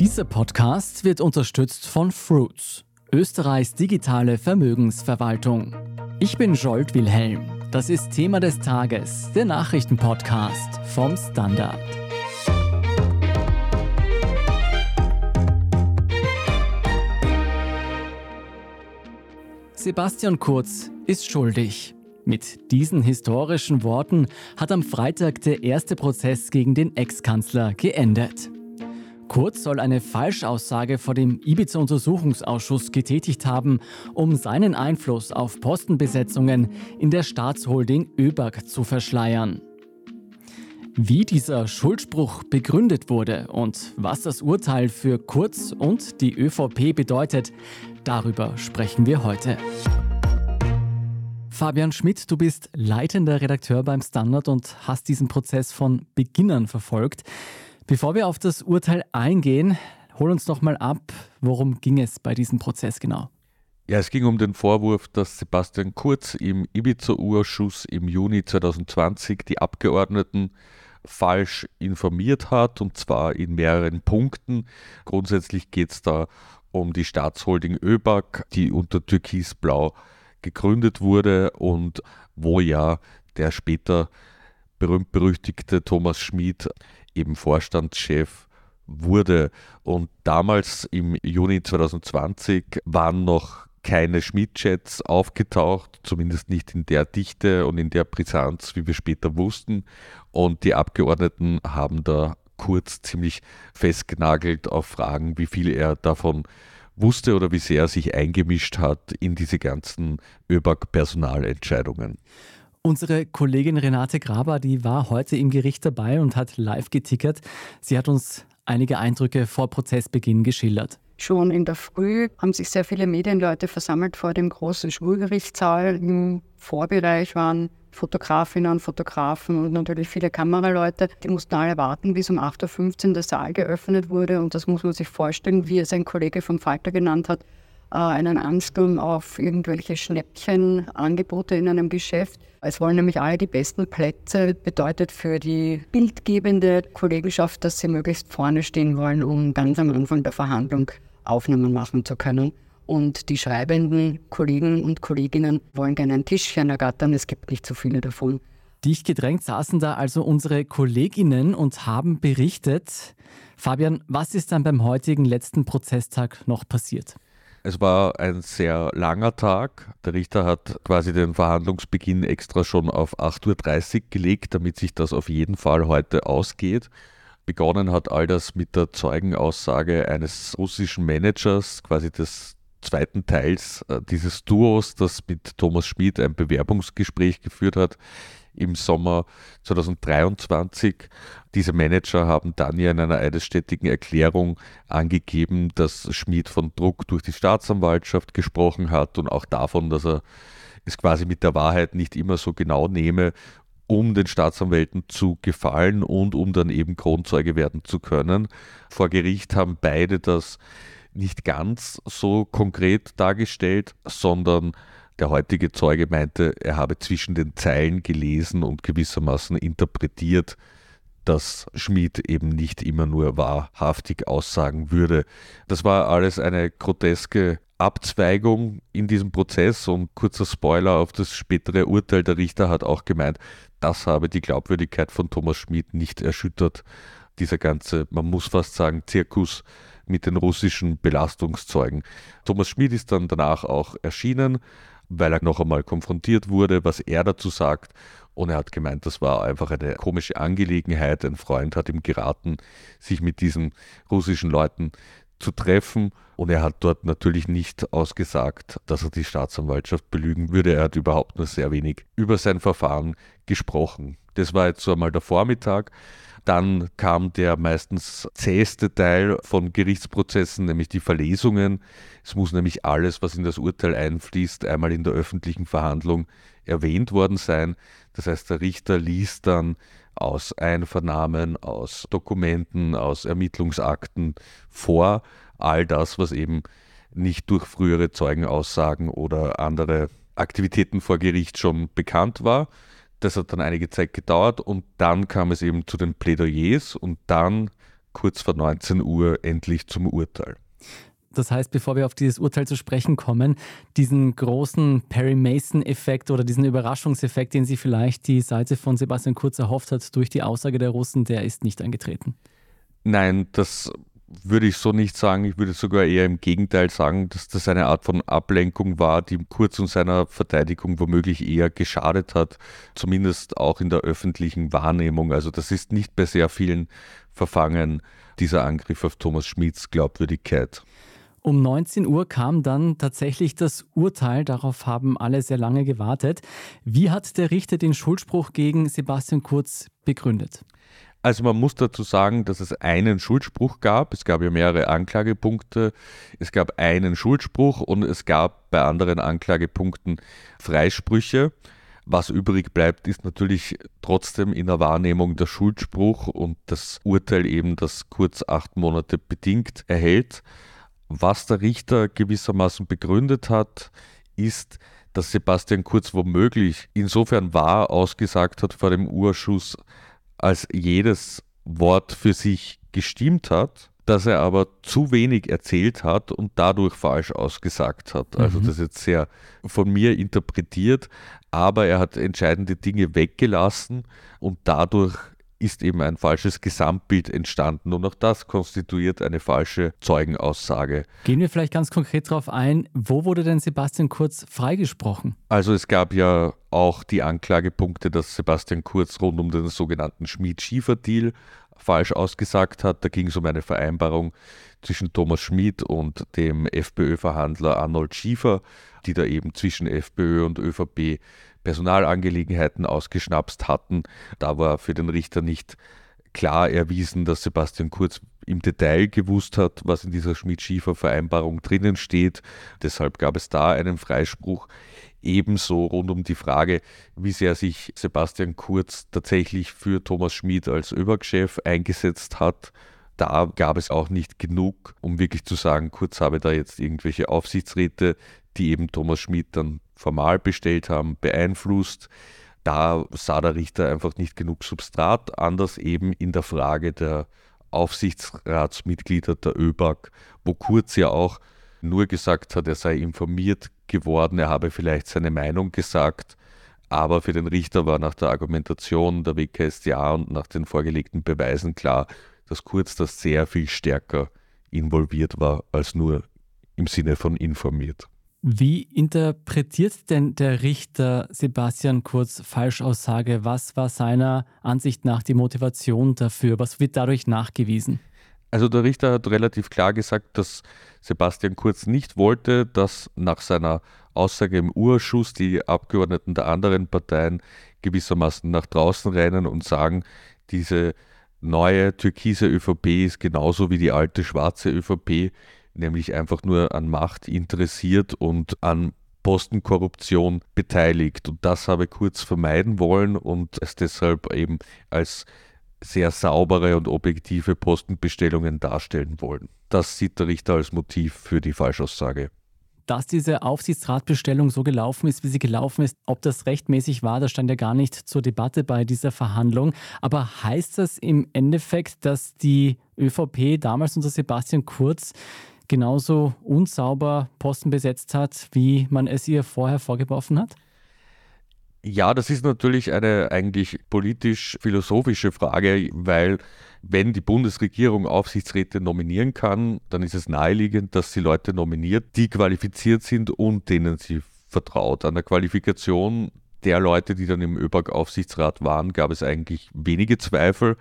Dieser Podcast wird unterstützt von Fruits, Österreichs digitale Vermögensverwaltung. Ich bin Jolt Wilhelm. Das ist Thema des Tages, der Nachrichtenpodcast vom Standard. Sebastian Kurz ist schuldig. Mit diesen historischen Worten hat am Freitag der erste Prozess gegen den Ex-Kanzler geendet. Kurz soll eine Falschaussage vor dem Ibiza-Untersuchungsausschuss getätigt haben, um seinen Einfluss auf Postenbesetzungen in der Staatsholding ÖBAG zu verschleiern. Wie dieser Schuldspruch begründet wurde und was das Urteil für Kurz und die ÖVP bedeutet, darüber sprechen wir heute. Fabian Schmidt, du bist leitender Redakteur beim Standard und hast diesen Prozess von Beginn an verfolgt. Bevor wir auf das Urteil eingehen, hol uns noch mal ab, worum ging es bei diesem Prozess genau? Ja, es ging um den Vorwurf, dass Sebastian Kurz im Ibiza-Urschuss im Juni 2020 die Abgeordneten falsch informiert hat, und zwar in mehreren Punkten. Grundsätzlich geht es da um die Staatsholding ÖBAG, die unter Türkisblau gegründet wurde und wo ja der später berühmt-berüchtigte Thomas Schmid eben Vorstandschef wurde. Und damals im Juni 2020 waren noch keine Schmidt-Chats aufgetaucht, zumindest nicht in der Dichte und in der Brisanz, wie wir später wussten. Und die Abgeordneten haben da kurz ziemlich festgenagelt auf Fragen, wie viel er davon wusste oder wie sehr er sich eingemischt hat in diese ganzen ÖBAG-Personalentscheidungen. Unsere Kollegin Renate Graber, die war heute im Gericht dabei und hat live getickert. Sie hat uns einige Eindrücke vor Prozessbeginn geschildert. Schon in der Früh haben sich sehr viele Medienleute versammelt vor dem großen Schulgerichtssaal. Im Vorbereich waren Fotografinnen und Fotografen und natürlich viele Kameraleute. Die mussten alle warten, bis um 8.15 Uhr der Saal geöffnet wurde. Und das muss man sich vorstellen, wie es ein Kollege vom Falter genannt hat, einen Ansturm auf irgendwelche Schnäppchenangebote in einem Geschäft. Es wollen nämlich alle die besten Plätze, bedeutet für die bildgebende Kollegenschaft, dass sie möglichst vorne stehen wollen, um ganz am Anfang der Verhandlung Aufnahmen machen zu können. Und die schreibenden Kollegen und Kolleginnen wollen gerne ein Tischchen ergattern. Es gibt nicht so viele davon. Dicht gedrängt saßen da also unsere Kolleginnen und haben berichtet. Fabian, was ist dann beim heutigen letzten Prozesstag noch passiert? Es war ein sehr langer Tag. Der Richter hat quasi den Verhandlungsbeginn extra schon auf 8.30 Uhr gelegt, damit sich das auf jeden Fall heute ausgeht. Begonnen hat all das mit der Zeugenaussage eines russischen Managers, quasi des zweiten Teils äh, dieses Duos, das mit Thomas Schmid ein Bewerbungsgespräch geführt hat im Sommer 2023. Diese Manager haben dann ja in einer eidesstättigen Erklärung angegeben, dass Schmid von Druck durch die Staatsanwaltschaft gesprochen hat und auch davon, dass er es quasi mit der Wahrheit nicht immer so genau nehme, um den Staatsanwälten zu gefallen und um dann eben Kronzeuge werden zu können. Vor Gericht haben beide das nicht ganz so konkret dargestellt, sondern der heutige Zeuge meinte, er habe zwischen den Zeilen gelesen und gewissermaßen interpretiert, dass Schmid eben nicht immer nur wahrhaftig aussagen würde. Das war alles eine groteske Abzweigung in diesem Prozess und kurzer Spoiler auf das spätere Urteil. Der Richter hat auch gemeint, das habe die Glaubwürdigkeit von Thomas Schmid nicht erschüttert. Dieser ganze, man muss fast sagen, Zirkus mit den russischen Belastungszeugen. Thomas Schmid ist dann danach auch erschienen, weil er noch einmal konfrontiert wurde, was er dazu sagt. Und er hat gemeint, das war einfach eine komische Angelegenheit. Ein Freund hat ihm geraten, sich mit diesen russischen Leuten zu treffen. Und er hat dort natürlich nicht ausgesagt, dass er die Staatsanwaltschaft belügen würde. Er hat überhaupt nur sehr wenig über sein Verfahren gesprochen. Das war jetzt so einmal der Vormittag. Dann kam der meistens zäheste Teil von Gerichtsprozessen, nämlich die Verlesungen. Es muss nämlich alles, was in das Urteil einfließt, einmal in der öffentlichen Verhandlung erwähnt worden sein. Das heißt, der Richter liest dann aus Einvernahmen, aus Dokumenten, aus Ermittlungsakten vor, all das, was eben nicht durch frühere Zeugenaussagen oder andere Aktivitäten vor Gericht schon bekannt war. Das hat dann einige Zeit gedauert und dann kam es eben zu den Plädoyers und dann kurz vor 19 Uhr endlich zum Urteil. Das heißt, bevor wir auf dieses Urteil zu sprechen kommen, diesen großen Perry Mason-Effekt oder diesen Überraschungseffekt, den sich vielleicht die Seite von Sebastian Kurz erhofft hat durch die Aussage der Russen, der ist nicht eingetreten. Nein, das würde ich so nicht sagen. Ich würde sogar eher im Gegenteil sagen, dass das eine Art von Ablenkung war, die Kurz und seiner Verteidigung womöglich eher geschadet hat, zumindest auch in der öffentlichen Wahrnehmung. Also das ist nicht bei sehr vielen Verfangen dieser Angriff auf Thomas Schmids Glaubwürdigkeit. Um 19 Uhr kam dann tatsächlich das Urteil. Darauf haben alle sehr lange gewartet. Wie hat der Richter den Schuldspruch gegen Sebastian Kurz begründet? Also man muss dazu sagen, dass es einen Schuldspruch gab. Es gab ja mehrere Anklagepunkte. Es gab einen Schuldspruch und es gab bei anderen Anklagepunkten Freisprüche. Was übrig bleibt, ist natürlich trotzdem in der Wahrnehmung der Schuldspruch und das Urteil eben, das kurz acht Monate bedingt erhält. Was der Richter gewissermaßen begründet hat, ist, dass Sebastian Kurz womöglich insofern wahr ausgesagt hat vor dem Urschuss, als jedes Wort für sich gestimmt hat, dass er aber zu wenig erzählt hat und dadurch falsch ausgesagt hat. Also mhm. das ist jetzt sehr von mir interpretiert, aber er hat entscheidende Dinge weggelassen und dadurch ist eben ein falsches Gesamtbild entstanden und auch das konstituiert eine falsche Zeugenaussage. Gehen wir vielleicht ganz konkret darauf ein, wo wurde denn Sebastian Kurz freigesprochen? Also es gab ja auch die Anklagepunkte, dass Sebastian Kurz rund um den sogenannten Schmid-Schiefer-Deal falsch ausgesagt hat. Da ging es um eine Vereinbarung zwischen Thomas Schmid und dem FPÖ-Verhandler Arnold Schiefer, die da eben zwischen FPÖ und ÖVP Personalangelegenheiten ausgeschnapst hatten. Da war für den Richter nicht klar erwiesen, dass Sebastian Kurz im Detail gewusst hat, was in dieser Schmidt-Schiefer-Vereinbarung drinnen steht. Deshalb gab es da einen Freispruch. Ebenso rund um die Frage, wie sehr sich Sebastian Kurz tatsächlich für Thomas Schmid als ÖBAG-Chef eingesetzt hat. Da gab es auch nicht genug, um wirklich zu sagen, Kurz habe da jetzt irgendwelche Aufsichtsräte, die eben Thomas Schmid dann formal bestellt haben, beeinflusst. Da sah der Richter einfach nicht genug Substrat, anders eben in der Frage der Aufsichtsratsmitglieder der ÖBAG, wo Kurz ja auch nur gesagt hat, er sei informiert geworden, er habe vielleicht seine Meinung gesagt, aber für den Richter war nach der Argumentation der WKStA und nach den vorgelegten Beweisen klar, dass Kurz das sehr viel stärker involviert war als nur im Sinne von informiert. Wie interpretiert denn der Richter Sebastian Kurz Falschaussage? Was war seiner Ansicht nach die Motivation dafür? Was wird dadurch nachgewiesen? Also der Richter hat relativ klar gesagt, dass Sebastian Kurz nicht wollte, dass nach seiner Aussage im Urschuss die Abgeordneten der anderen Parteien gewissermaßen nach draußen rennen und sagen, diese neue türkise ÖVP ist genauso wie die alte schwarze ÖVP nämlich einfach nur an Macht interessiert und an Postenkorruption beteiligt. Und das habe Kurz vermeiden wollen und es deshalb eben als sehr saubere und objektive Postenbestellungen darstellen wollen. Das sieht der Richter als Motiv für die Falschaussage. Dass diese Aufsichtsratbestellung so gelaufen ist, wie sie gelaufen ist, ob das rechtmäßig war, das stand ja gar nicht zur Debatte bei dieser Verhandlung. Aber heißt das im Endeffekt, dass die ÖVP damals unter Sebastian Kurz genauso unsauber Posten besetzt hat, wie man es ihr vorher vorgeworfen hat? Ja, das ist natürlich eine eigentlich politisch-philosophische Frage, weil wenn die Bundesregierung Aufsichtsräte nominieren kann, dann ist es naheliegend, dass sie Leute nominiert, die qualifiziert sind und denen sie vertraut. An der Qualifikation der Leute, die dann im ÖBAG-Aufsichtsrat waren, gab es eigentlich wenige Zweifel.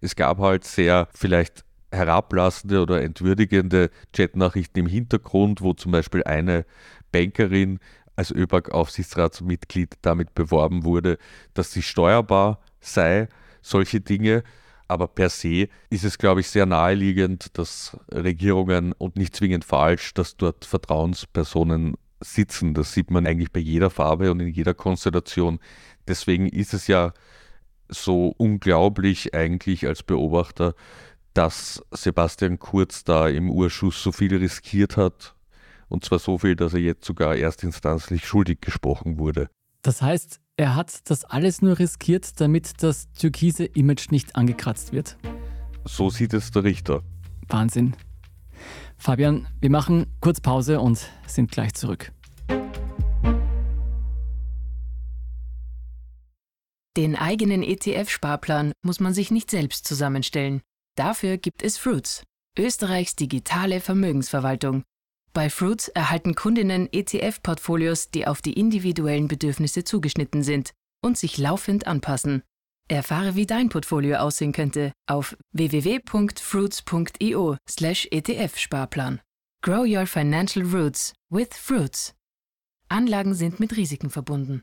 Es gab halt sehr vielleicht herablassende oder entwürdigende Chatnachrichten im Hintergrund, wo zum Beispiel eine Bankerin als ÖBAG-Aufsichtsratsmitglied damit beworben wurde, dass sie steuerbar sei, solche Dinge. Aber per se ist es, glaube ich, sehr naheliegend, dass Regierungen und nicht zwingend falsch, dass dort Vertrauenspersonen sitzen. Das sieht man eigentlich bei jeder Farbe und in jeder Konstellation. Deswegen ist es ja so unglaublich eigentlich als Beobachter, dass Sebastian Kurz da im Urschuss so viel riskiert hat. Und zwar so viel, dass er jetzt sogar erstinstanzlich schuldig gesprochen wurde. Das heißt, er hat das alles nur riskiert, damit das türkise Image nicht angekratzt wird. so sieht es der Richter. Wahnsinn. Fabian, wir machen kurz Pause und sind gleich zurück. Den eigenen ETF-Sparplan muss man sich nicht selbst zusammenstellen. Dafür gibt es Fruits, Österreichs digitale Vermögensverwaltung. Bei Fruits erhalten Kundinnen ETF-Portfolios, die auf die individuellen Bedürfnisse zugeschnitten sind und sich laufend anpassen. Erfahre, wie dein Portfolio aussehen könnte auf www.fruits.io/etf-Sparplan. Grow your financial roots with Fruits. Anlagen sind mit Risiken verbunden.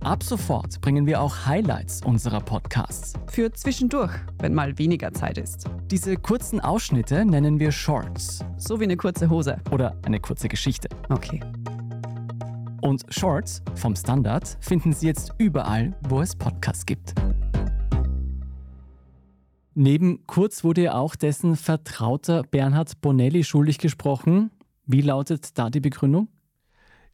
Ab sofort bringen wir auch Highlights unserer Podcasts. Für zwischendurch, wenn mal weniger Zeit ist. Diese kurzen Ausschnitte nennen wir Shorts. So wie eine kurze Hose. Oder eine kurze Geschichte. Okay. Und Shorts vom Standard finden Sie jetzt überall, wo es Podcasts gibt. Neben Kurz wurde ja auch dessen Vertrauter Bernhard Bonelli schuldig gesprochen. Wie lautet da die Begründung?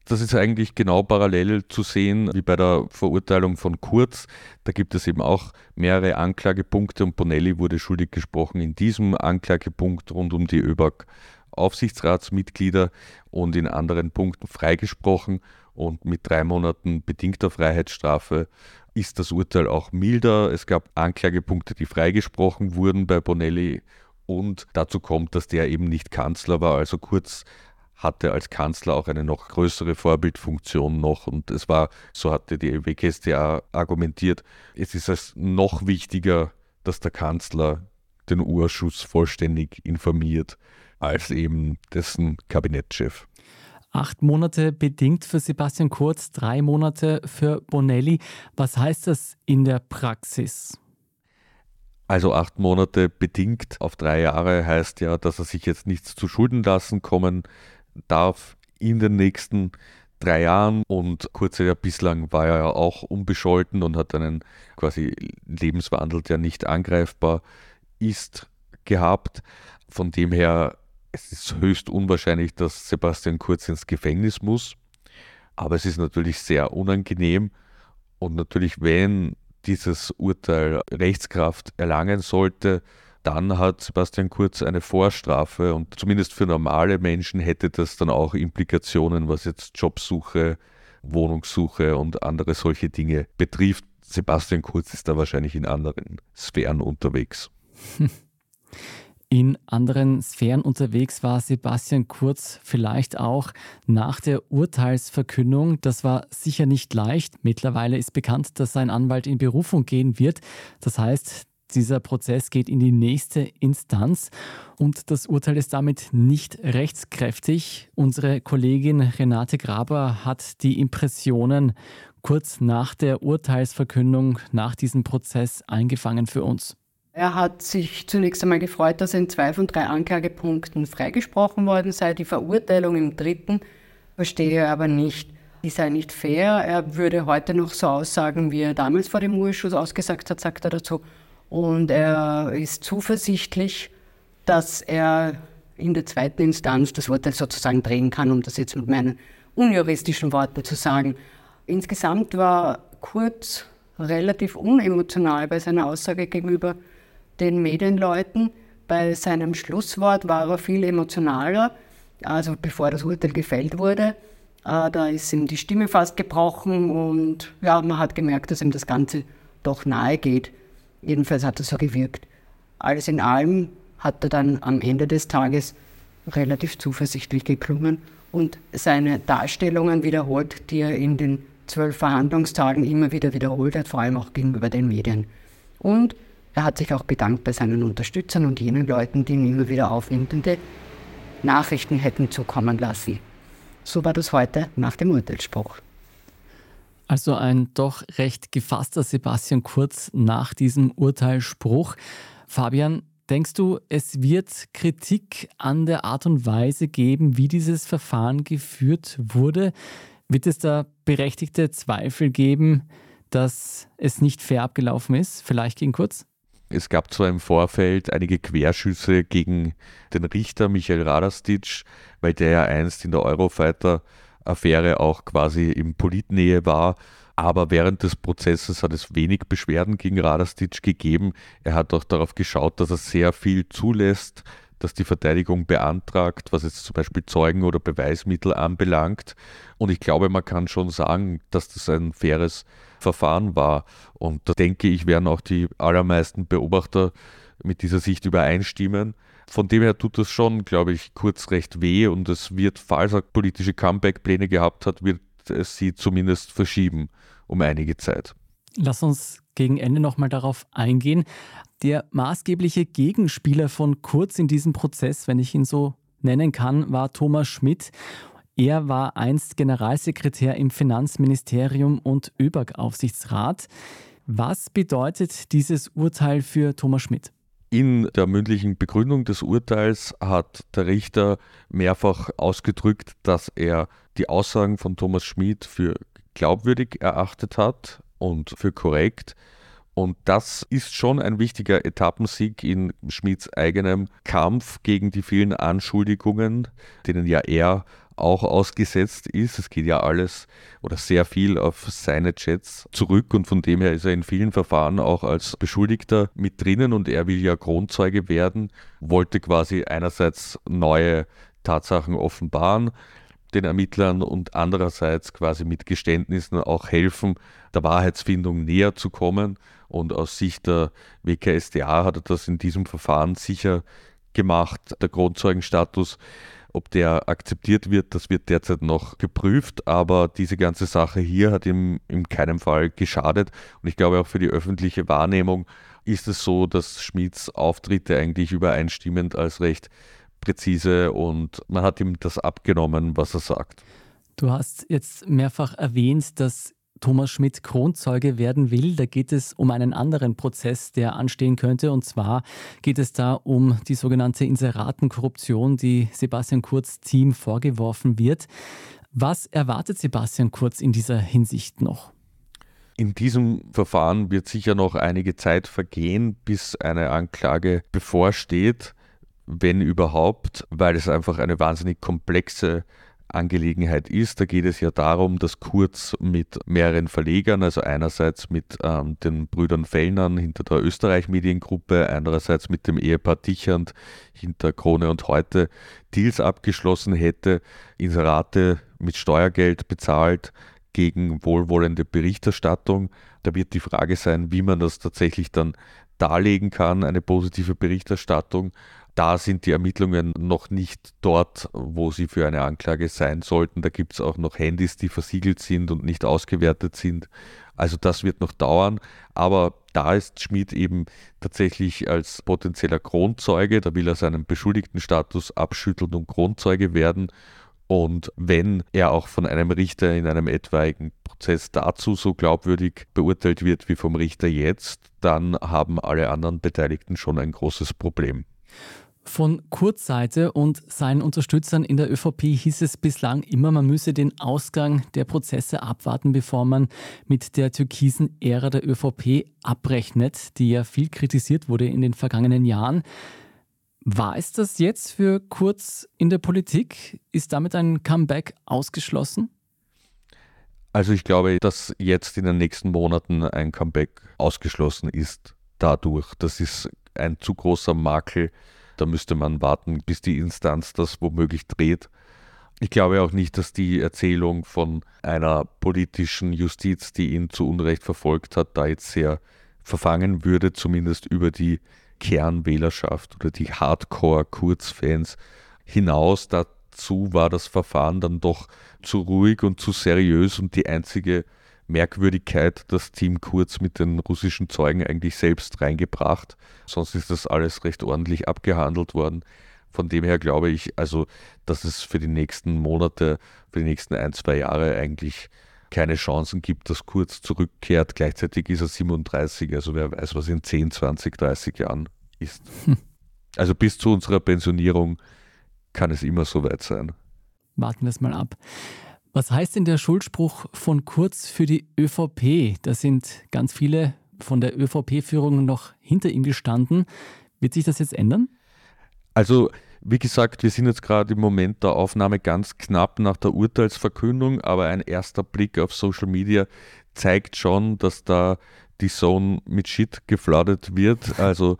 Das ist eigentlich genau parallel zu sehen wie bei der Verurteilung von Kurz. Da gibt es eben auch mehrere Anklagepunkte und Bonelli wurde schuldig gesprochen in diesem Anklagepunkt rund um die ÖBAG Aufsichtsratsmitglieder und in anderen Punkten freigesprochen und mit drei Monaten bedingter Freiheitsstrafe ist das Urteil auch milder. Es gab Anklagepunkte, die freigesprochen wurden bei Bonelli und dazu kommt, dass der eben nicht Kanzler war, also kurz hatte als Kanzler auch eine noch größere Vorbildfunktion noch und es war, so hatte die WKStA argumentiert, es ist es noch wichtiger, dass der Kanzler den Urschuss vollständig informiert als eben dessen Kabinettschef. Acht Monate bedingt für Sebastian Kurz, drei Monate für Bonelli. Was heißt das in der Praxis? Also acht Monate bedingt auf drei Jahre heißt ja, dass er sich jetzt nichts zu Schulden lassen kommen darf in den nächsten drei Jahren und kurze ja bislang war er ja auch unbescholten und hat einen quasi Lebenswandel, der nicht angreifbar ist, gehabt. Von dem her, es ist höchst unwahrscheinlich, dass Sebastian Kurz ins Gefängnis muss. Aber es ist natürlich sehr unangenehm und natürlich, wenn dieses Urteil Rechtskraft erlangen sollte, dann hat Sebastian Kurz eine Vorstrafe und zumindest für normale Menschen hätte das dann auch Implikationen, was jetzt Jobsuche, Wohnungssuche und andere solche Dinge betrifft. Sebastian Kurz ist da wahrscheinlich in anderen Sphären unterwegs. In anderen Sphären unterwegs war Sebastian Kurz vielleicht auch nach der Urteilsverkündung. Das war sicher nicht leicht. Mittlerweile ist bekannt, dass sein Anwalt in Berufung gehen wird. Das heißt, dieser Prozess geht in die nächste Instanz und das Urteil ist damit nicht rechtskräftig. Unsere Kollegin Renate Graber hat die Impressionen kurz nach der Urteilsverkündung, nach diesem Prozess eingefangen für uns. Er hat sich zunächst einmal gefreut, dass er in zwei von drei Anklagepunkten freigesprochen worden sei. Die Verurteilung im dritten verstehe er aber nicht. Die sei nicht fair. Er würde heute noch so aussagen, wie er damals vor dem Urschuss ausgesagt hat, sagt er dazu. Und er ist zuversichtlich, dass er in der zweiten Instanz das Urteil sozusagen drehen kann, um das jetzt mit meinen unjuristischen Worten zu sagen. Insgesamt war Kurz relativ unemotional bei seiner Aussage gegenüber den Medienleuten. Bei seinem Schlusswort war er viel emotionaler, also bevor das Urteil gefällt wurde. Äh, da ist ihm die Stimme fast gebrochen und ja, man hat gemerkt, dass ihm das Ganze doch nahe geht. Jedenfalls hat es so gewirkt. Alles in allem hat er dann am Ende des Tages relativ zuversichtlich geklungen und seine Darstellungen wiederholt, die er in den zwölf Verhandlungstagen immer wieder wiederholt hat, vor allem auch gegenüber den Medien. Und er hat sich auch bedankt bei seinen Unterstützern und jenen Leuten, die ihm immer wieder aufnehmende Nachrichten hätten zukommen lassen. So war das heute nach dem Urteilsspruch. Also ein doch recht gefasster Sebastian Kurz nach diesem Urteilsspruch. Fabian, Denkst du, es wird Kritik an der Art und Weise geben, wie dieses Verfahren geführt wurde? Wird es da berechtigte Zweifel geben, dass es nicht fair abgelaufen ist? Vielleicht gegen kurz? Es gab zwar im Vorfeld einige Querschüsse gegen den Richter Michael Radastic, weil der ja einst in der Eurofighter-Affäre auch quasi in Politnähe war. Aber während des Prozesses hat es wenig Beschwerden gegen Radastic gegeben. Er hat auch darauf geschaut, dass er sehr viel zulässt, dass die Verteidigung beantragt, was jetzt zum Beispiel Zeugen oder Beweismittel anbelangt. Und ich glaube, man kann schon sagen, dass das ein faires Verfahren war. Und da denke ich, werden auch die allermeisten Beobachter mit dieser Sicht übereinstimmen. Von dem her tut das schon, glaube ich, kurz recht weh und es wird, falls er politische Comeback-Pläne gehabt hat, wird es sie zumindest verschieben um einige Zeit. Lass uns gegen Ende nochmal darauf eingehen. Der maßgebliche Gegenspieler von Kurz in diesem Prozess, wenn ich ihn so nennen kann, war Thomas Schmidt. Er war einst Generalsekretär im Finanzministerium und ÖBAG-Aufsichtsrat. Was bedeutet dieses Urteil für Thomas Schmidt? In der mündlichen Begründung des Urteils hat der Richter mehrfach ausgedrückt, dass er die Aussagen von Thomas Schmidt für glaubwürdig erachtet hat und für korrekt. Und das ist schon ein wichtiger Etappensieg in Schmids eigenem Kampf gegen die vielen Anschuldigungen, denen ja er auch ausgesetzt ist. Es geht ja alles oder sehr viel auf seine Chats zurück und von dem her ist er in vielen Verfahren auch als Beschuldigter mit drinnen und er will ja Kronzeuge werden, wollte quasi einerseits neue Tatsachen offenbaren, den Ermittlern und andererseits quasi mit Geständnissen auch helfen, der Wahrheitsfindung näher zu kommen. Und aus Sicht der WKSDA hat er das in diesem Verfahren sicher gemacht. Der Grundzeugenstatus, ob der akzeptiert wird, das wird derzeit noch geprüft, aber diese ganze Sache hier hat ihm in keinem Fall geschadet. Und ich glaube auch für die öffentliche Wahrnehmung ist es so, dass Schmieds Auftritte eigentlich übereinstimmend als recht präzise und man hat ihm das abgenommen, was er sagt. Du hast jetzt mehrfach erwähnt, dass Thomas Schmidt Kronzeuge werden will. Da geht es um einen anderen Prozess, der anstehen könnte. Und zwar geht es da um die sogenannte Inseratenkorruption, die Sebastian Kurz Team vorgeworfen wird. Was erwartet Sebastian Kurz in dieser Hinsicht noch? In diesem Verfahren wird sicher noch einige Zeit vergehen, bis eine Anklage bevorsteht wenn überhaupt, weil es einfach eine wahnsinnig komplexe Angelegenheit ist. Da geht es ja darum, dass Kurz mit mehreren Verlegern, also einerseits mit ähm, den Brüdern Fellnern hinter der Österreich-Mediengruppe, andererseits mit dem Ehepaar Dichand hinter Krone und Heute Deals abgeschlossen hätte, Inserate mit Steuergeld bezahlt gegen wohlwollende Berichterstattung. Da wird die Frage sein, wie man das tatsächlich dann darlegen kann, eine positive Berichterstattung da sind die Ermittlungen noch nicht dort, wo sie für eine Anklage sein sollten. Da gibt es auch noch Handys, die versiegelt sind und nicht ausgewertet sind. Also das wird noch dauern. Aber da ist Schmid eben tatsächlich als potenzieller Kronzeuge. Da will er seinen Beschuldigtenstatus abschütteln und Kronzeuge werden. Und wenn er auch von einem Richter in einem etwaigen Prozess dazu so glaubwürdig beurteilt wird wie vom Richter jetzt, dann haben alle anderen Beteiligten schon ein großes Problem. Von Kurzseite und seinen Unterstützern in der ÖVP hieß es bislang immer, man müsse den Ausgang der Prozesse abwarten, bevor man mit der türkisen Ära der ÖVP abrechnet, die ja viel kritisiert wurde in den vergangenen Jahren. War es das jetzt für Kurz in der Politik? Ist damit ein Comeback ausgeschlossen? Also ich glaube, dass jetzt in den nächsten Monaten ein Comeback ausgeschlossen ist dadurch. Das ist ein zu großer Makel da müsste man warten, bis die Instanz das womöglich dreht. Ich glaube auch nicht, dass die Erzählung von einer politischen Justiz, die ihn zu Unrecht verfolgt hat, da jetzt sehr verfangen würde, zumindest über die Kernwählerschaft oder die Hardcore-Kurzfans hinaus. Dazu war das Verfahren dann doch zu ruhig und zu seriös und die einzige Merkwürdigkeit das Team Kurz mit den russischen Zeugen eigentlich selbst reingebracht. Sonst ist das alles recht ordentlich abgehandelt worden. Von dem her glaube ich, also, dass es für die nächsten Monate, für die nächsten ein, zwei Jahre eigentlich keine Chancen gibt, dass Kurz zurückkehrt. Gleichzeitig ist er 37, also wer weiß, was in 10, 20, 30 Jahren ist. Hm. Also bis zu unserer Pensionierung kann es immer so weit sein. Warten wir es mal ab. Was heißt denn der Schuldspruch von Kurz für die ÖVP? Da sind ganz viele von der ÖVP-Führung noch hinter ihm gestanden. Wird sich das jetzt ändern? Also, wie gesagt, wir sind jetzt gerade im Moment der Aufnahme ganz knapp nach der Urteilsverkündung, aber ein erster Blick auf Social Media zeigt schon, dass da die Zone mit Shit gefladet wird. Also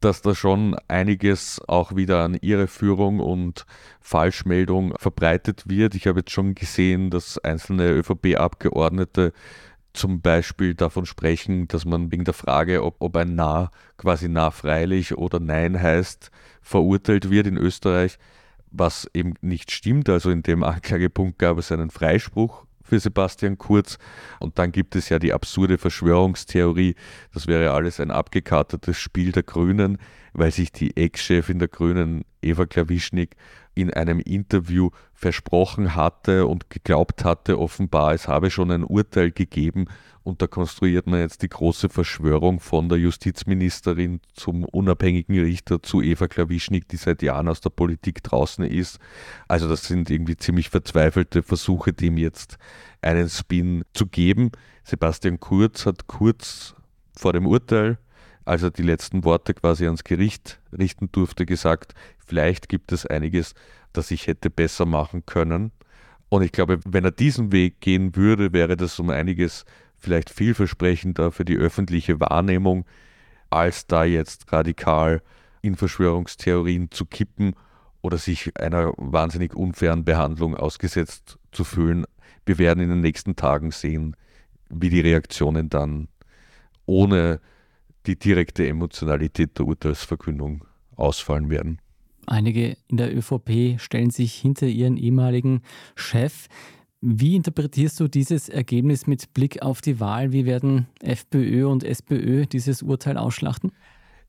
dass da schon einiges auch wieder an Irreführung und Falschmeldung verbreitet wird. Ich habe jetzt schon gesehen, dass einzelne ÖVP-Abgeordnete zum Beispiel davon sprechen, dass man wegen der Frage, ob, ob ein Na quasi Na freilich oder Nein heißt, verurteilt wird in Österreich, was eben nicht stimmt. Also in dem Anklagepunkt gab es einen Freispruch für Sebastian Kurz. Und dann gibt es ja die absurde Verschwörungstheorie, das wäre alles ein abgekartetes Spiel der Grünen, weil sich die Ex-Chefin der Grünen, Eva Klawischnik, in einem Interview versprochen hatte und geglaubt hatte, offenbar, es habe schon ein Urteil gegeben und da konstruiert man jetzt die große Verschwörung von der Justizministerin zum unabhängigen Richter zu Eva Klawischnik, die seit Jahren aus der Politik draußen ist. Also das sind irgendwie ziemlich verzweifelte Versuche, dem jetzt einen Spin zu geben. Sebastian Kurz hat kurz vor dem Urteil, als er die letzten Worte quasi ans Gericht richten durfte, gesagt, vielleicht gibt es einiges, das ich hätte besser machen können. Und ich glaube, wenn er diesen Weg gehen würde, wäre das um einiges vielleicht vielversprechender für die öffentliche Wahrnehmung, als da jetzt radikal in Verschwörungstheorien zu kippen oder sich einer wahnsinnig unfairen Behandlung ausgesetzt zu fühlen. Wir werden in den nächsten Tagen sehen, wie die Reaktionen dann ohne die direkte Emotionalität der Urteilsverkündung ausfallen werden. Einige in der ÖVP stellen sich hinter ihren ehemaligen Chef. Wie interpretierst du dieses Ergebnis mit Blick auf die Wahl? Wie werden FPÖ und SPÖ dieses Urteil ausschlachten?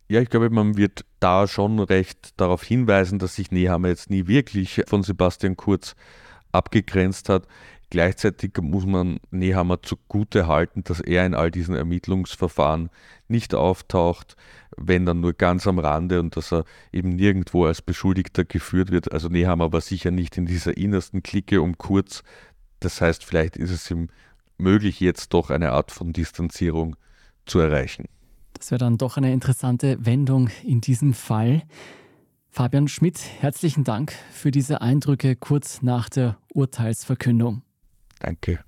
Ja, ich glaube, man wird da schon recht darauf hinweisen, dass sich Nehammer jetzt nie wirklich von Sebastian Kurz abgegrenzt hat. Gleichzeitig muss man Nehammer zugute halten, dass er in all diesen Ermittlungsverfahren nicht auftaucht, wenn dann nur ganz am Rande und dass er eben nirgendwo als Beschuldigter geführt wird. Also Nehammer war sicher nicht in dieser innersten Clique um Kurz das heißt, vielleicht ist es ihm möglich, jetzt doch eine Art von Distanzierung zu erreichen. Das wäre dann doch eine interessante Wendung in diesem Fall. Fabian Schmidt, herzlichen Dank für diese Eindrücke kurz nach der Urteilsverkündung. Danke.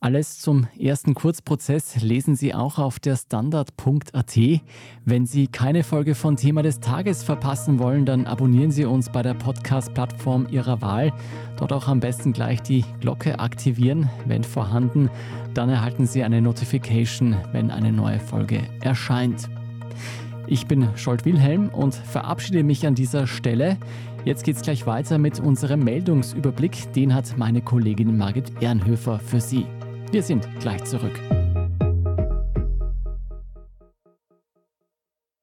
Alles zum ersten Kurzprozess lesen Sie auch auf der Standard.at. Wenn Sie keine Folge von Thema des Tages verpassen wollen, dann abonnieren Sie uns bei der Podcast-Plattform Ihrer Wahl. Dort auch am besten gleich die Glocke aktivieren, wenn vorhanden. Dann erhalten Sie eine Notification, wenn eine neue Folge erscheint. Ich bin Scholt Wilhelm und verabschiede mich an dieser Stelle. Jetzt geht's gleich weiter mit unserem Meldungsüberblick. Den hat meine Kollegin Margit Ehrenhöfer für Sie. Wir sind gleich zurück.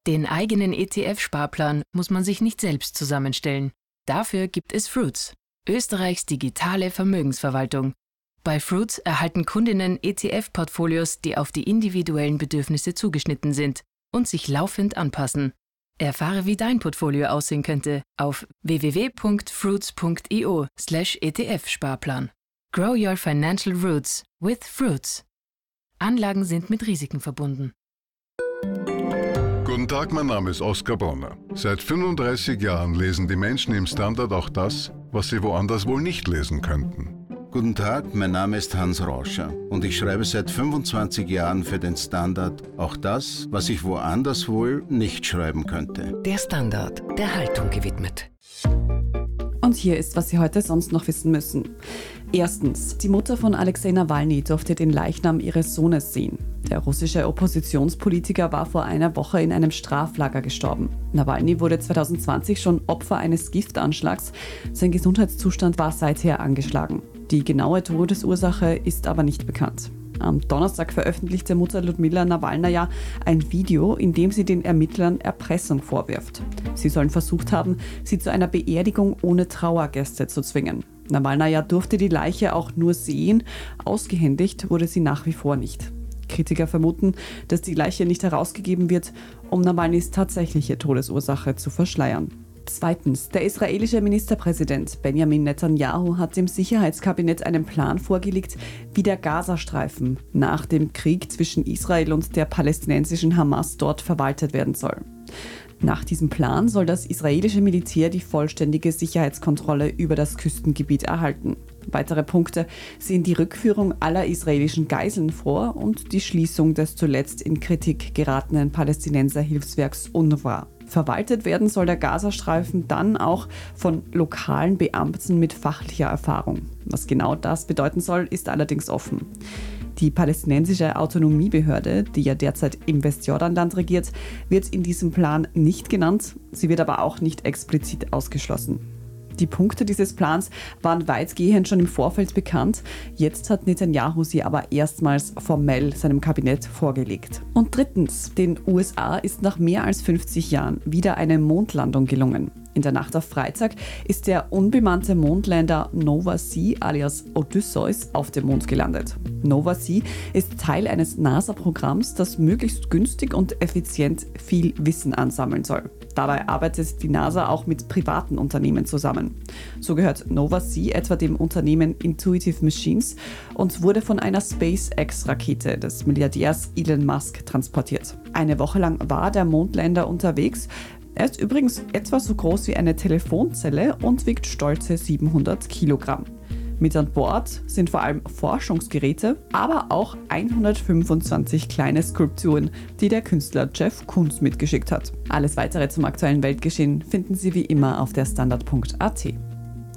Den eigenen ETF-Sparplan muss man sich nicht selbst zusammenstellen. Dafür gibt es Fruits, Österreichs digitale Vermögensverwaltung. Bei Fruits erhalten Kundinnen ETF-Portfolios, die auf die individuellen Bedürfnisse zugeschnitten sind und sich laufend anpassen. Erfahre, wie dein Portfolio aussehen könnte auf www.fruits.io/etf-Sparplan. Grow your financial roots with Fruits. Anlagen sind mit Risiken verbunden. Guten Tag, mein Name ist Oskar Bronner. Seit 35 Jahren lesen die Menschen im Standard auch das, was sie woanders wohl nicht lesen könnten. Guten Tag, mein Name ist Hans Rauscher und ich schreibe seit 25 Jahren für den Standard auch das, was ich woanders wohl nicht schreiben könnte. Der Standard, der Haltung gewidmet. Und hier ist, was Sie heute sonst noch wissen müssen. Erstens, die Mutter von Alexei Nawalny durfte den Leichnam ihres Sohnes sehen. Der russische Oppositionspolitiker war vor einer Woche in einem Straflager gestorben. Nawalny wurde 2020 schon Opfer eines Giftanschlags. Sein Gesundheitszustand war seither angeschlagen. Die genaue Todesursache ist aber nicht bekannt. Am Donnerstag veröffentlichte Mutter Ludmila Nawalnaja ein Video, in dem sie den Ermittlern Erpressung vorwirft. Sie sollen versucht haben, sie zu einer Beerdigung ohne Trauergäste zu zwingen. Nawalnaja durfte die Leiche auch nur sehen, ausgehändigt wurde sie nach wie vor nicht. Kritiker vermuten, dass die Leiche nicht herausgegeben wird, um Nawalnys tatsächliche Todesursache zu verschleiern. Zweitens, der israelische Ministerpräsident Benjamin Netanyahu hat dem Sicherheitskabinett einen Plan vorgelegt, wie der Gazastreifen nach dem Krieg zwischen Israel und der palästinensischen Hamas dort verwaltet werden soll. Nach diesem Plan soll das israelische Militär die vollständige Sicherheitskontrolle über das Küstengebiet erhalten. Weitere Punkte sehen die Rückführung aller israelischen Geiseln vor und die Schließung des zuletzt in Kritik geratenen Palästinenserhilfswerks UNRWA. Verwaltet werden soll der Gazastreifen dann auch von lokalen Beamten mit fachlicher Erfahrung. Was genau das bedeuten soll, ist allerdings offen. Die palästinensische Autonomiebehörde, die ja derzeit im Westjordanland regiert, wird in diesem Plan nicht genannt. Sie wird aber auch nicht explizit ausgeschlossen. Die Punkte dieses Plans waren weitgehend schon im Vorfeld bekannt. Jetzt hat Netanyahu sie aber erstmals formell seinem Kabinett vorgelegt. Und drittens, den USA ist nach mehr als 50 Jahren wieder eine Mondlandung gelungen. In der Nacht auf Freitag ist der unbemannte Mondländer Nova C alias Odysseus auf dem Mond gelandet. Nova C ist Teil eines NASA-Programms, das möglichst günstig und effizient viel Wissen ansammeln soll. Dabei arbeitet die NASA auch mit privaten Unternehmen zusammen. So gehört Nova C etwa dem Unternehmen Intuitive Machines und wurde von einer SpaceX-Rakete des Milliardärs Elon Musk transportiert. Eine Woche lang war der Mondländer unterwegs, er ist übrigens etwa so groß wie eine Telefonzelle und wiegt stolze 700 Kilogramm. Mit an Bord sind vor allem Forschungsgeräte, aber auch 125 kleine Skulpturen, die der Künstler Jeff Koons mitgeschickt hat. Alles weitere zum aktuellen Weltgeschehen finden Sie wie immer auf der Standard.at.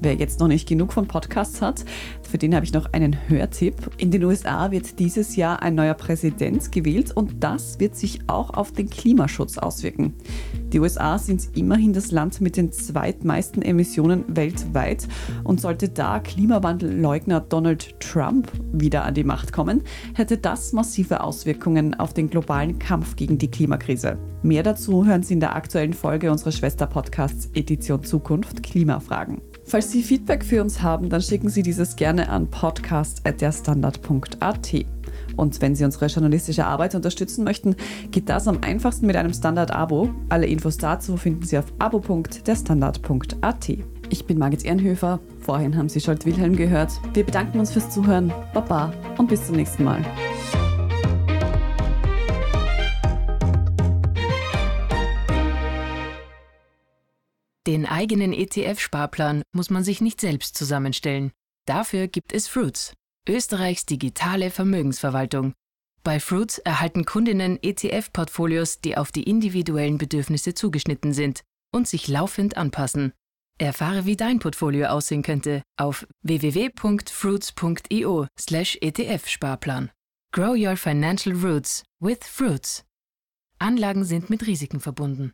Wer jetzt noch nicht genug von Podcasts hat, für den habe ich noch einen Hörtipp. In den USA wird dieses Jahr ein neuer Präsident gewählt und das wird sich auch auf den Klimaschutz auswirken. Die USA sind immerhin das Land mit den zweitmeisten Emissionen weltweit und sollte da Klimawandelleugner Donald Trump wieder an die Macht kommen, hätte das massive Auswirkungen auf den globalen Kampf gegen die Klimakrise. Mehr dazu hören Sie in der aktuellen Folge unserer Schwester-Podcasts Edition Zukunft Klimafragen. Falls Sie Feedback für uns haben, dann schicken Sie dieses gerne an podcast.derstandard.at. Und wenn Sie unsere journalistische Arbeit unterstützen möchten, geht das am einfachsten mit einem Standard-Abo. Alle Infos dazu finden Sie auf abo.derstandard.at. Ich bin Margit Ehrenhöfer. Vorhin haben Sie Scholt Wilhelm gehört. Wir bedanken uns fürs Zuhören. Baba und bis zum nächsten Mal. Den eigenen ETF-Sparplan muss man sich nicht selbst zusammenstellen. Dafür gibt es Fruits, Österreichs digitale Vermögensverwaltung. Bei Fruits erhalten Kundinnen ETF-Portfolios, die auf die individuellen Bedürfnisse zugeschnitten sind und sich laufend anpassen. Erfahre, wie dein Portfolio aussehen könnte auf www.fruits.io/etf-Sparplan. Grow your financial roots with Fruits. Anlagen sind mit Risiken verbunden.